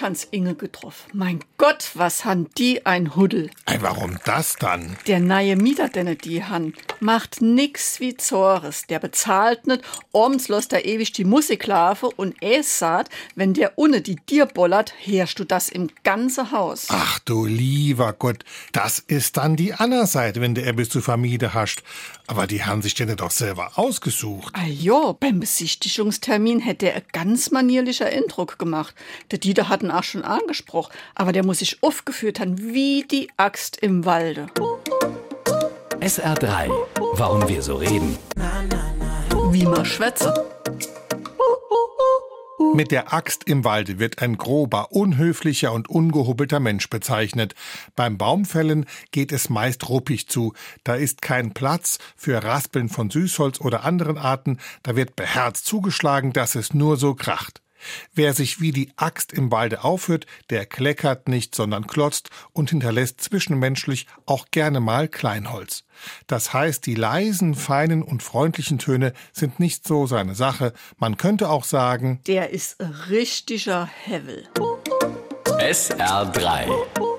ich hans Inge getroffen. Mein Gott, was han die ein Huddel. Ei, warum das dann? Der neue Mieter, den die han, macht nix wie Zores. Der bezahlt nicht, abends lässt er ewig die Musik laufen und es sagt, wenn der unne die dir bollert, herrschst du das im ganze Haus. Ach du lieber Gott, das ist dann die andere Seite, wenn du er bis zu Familie hast. Aber die haben sich denn doch selber ausgesucht. Ah jo, beim Besichtigungstermin hätte er ganz manierlicher Eindruck gemacht. Der Dieter hat ihn auch schon angesprochen, aber der muss sich aufgeführt haben wie die Axt im Walde. SR3. Warum wir so reden. Wie man schwätze. Mit der Axt im Walde wird ein grober, unhöflicher und ungehobelter Mensch bezeichnet. Beim Baumfällen geht es meist ruppig zu. Da ist kein Platz für Raspeln von Süßholz oder anderen Arten. Da wird beherzt zugeschlagen, dass es nur so kracht. Wer sich wie die Axt im Walde aufhört, der kleckert nicht, sondern klotzt und hinterlässt zwischenmenschlich auch gerne mal Kleinholz. Das heißt, die leisen, feinen und freundlichen Töne sind nicht so seine Sache. Man könnte auch sagen, Der ist richtiger Hevel. SR3.